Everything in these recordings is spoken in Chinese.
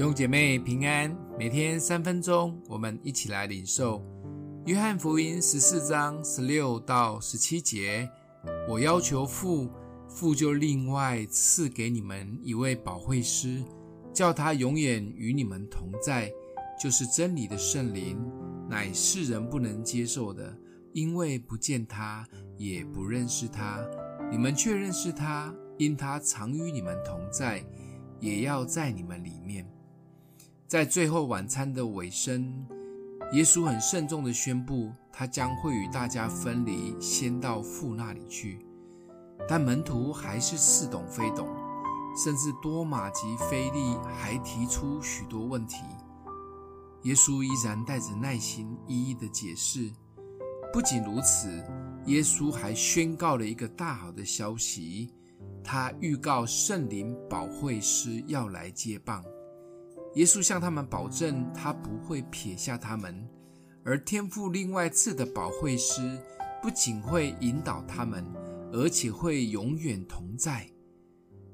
弟兄姐妹平安，每天三分钟，我们一起来领受约翰福音十四章十六到十七节。我要求父，父就另外赐给你们一位保惠师，叫他永远与你们同在，就是真理的圣灵，乃世人不能接受的，因为不见他，也不认识他。你们却认识他，因他常与你们同在，也要在你们里面。在最后晚餐的尾声，耶稣很慎重地宣布，他将会与大家分离，先到父那里去。但门徒还是似懂非懂，甚至多马及腓力还提出许多问题。耶稣依然带着耐心，一一的解释。不仅如此，耶稣还宣告了一个大好的消息：他预告圣灵保惠师要来接棒。耶稣向他们保证，他不会撇下他们，而天父另外赐的保惠师不仅会引导他们，而且会永远同在。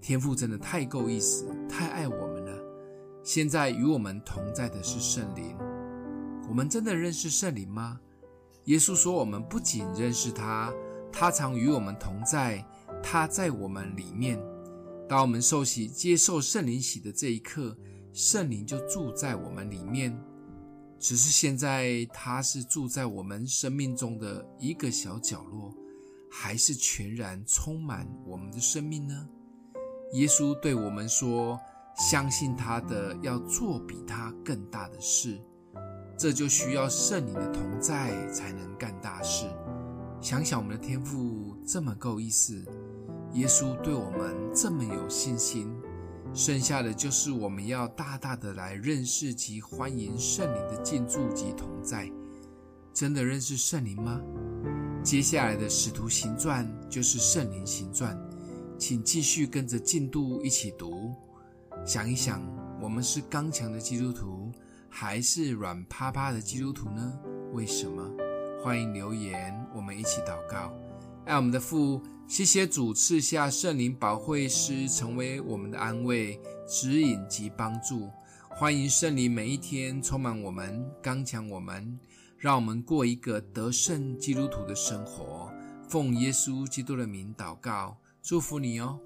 天父真的太够意思，太爱我们了。现在与我们同在的是圣灵，我们真的认识圣灵吗？耶稣说，我们不仅认识他，他常与我们同在，他在我们里面。当我们受洗接受圣灵洗的这一刻，圣灵就住在我们里面，只是现在他是住在我们生命中的一个小角落，还是全然充满我们的生命呢？耶稣对我们说：“相信他的要做比他更大的事。”这就需要圣灵的同在才能干大事。想想我们的天赋这么够意思，耶稣对我们这么有信心。剩下的就是我们要大大的来认识及欢迎圣灵的进驻及同在。真的认识圣灵吗？接下来的使徒行传就是圣灵行传，请继续跟着进度一起读。想一想，我们是刚强的基督徒，还是软趴趴的基督徒呢？为什么？欢迎留言，我们一起祷告。爱我们的父，谢谢主赐下圣灵保惠师，成为我们的安慰、指引及帮助。欢迎圣灵每一天充满我们，刚强我们，让我们过一个得胜基督徒的生活。奉耶稣基督的名祷告，祝福你哦。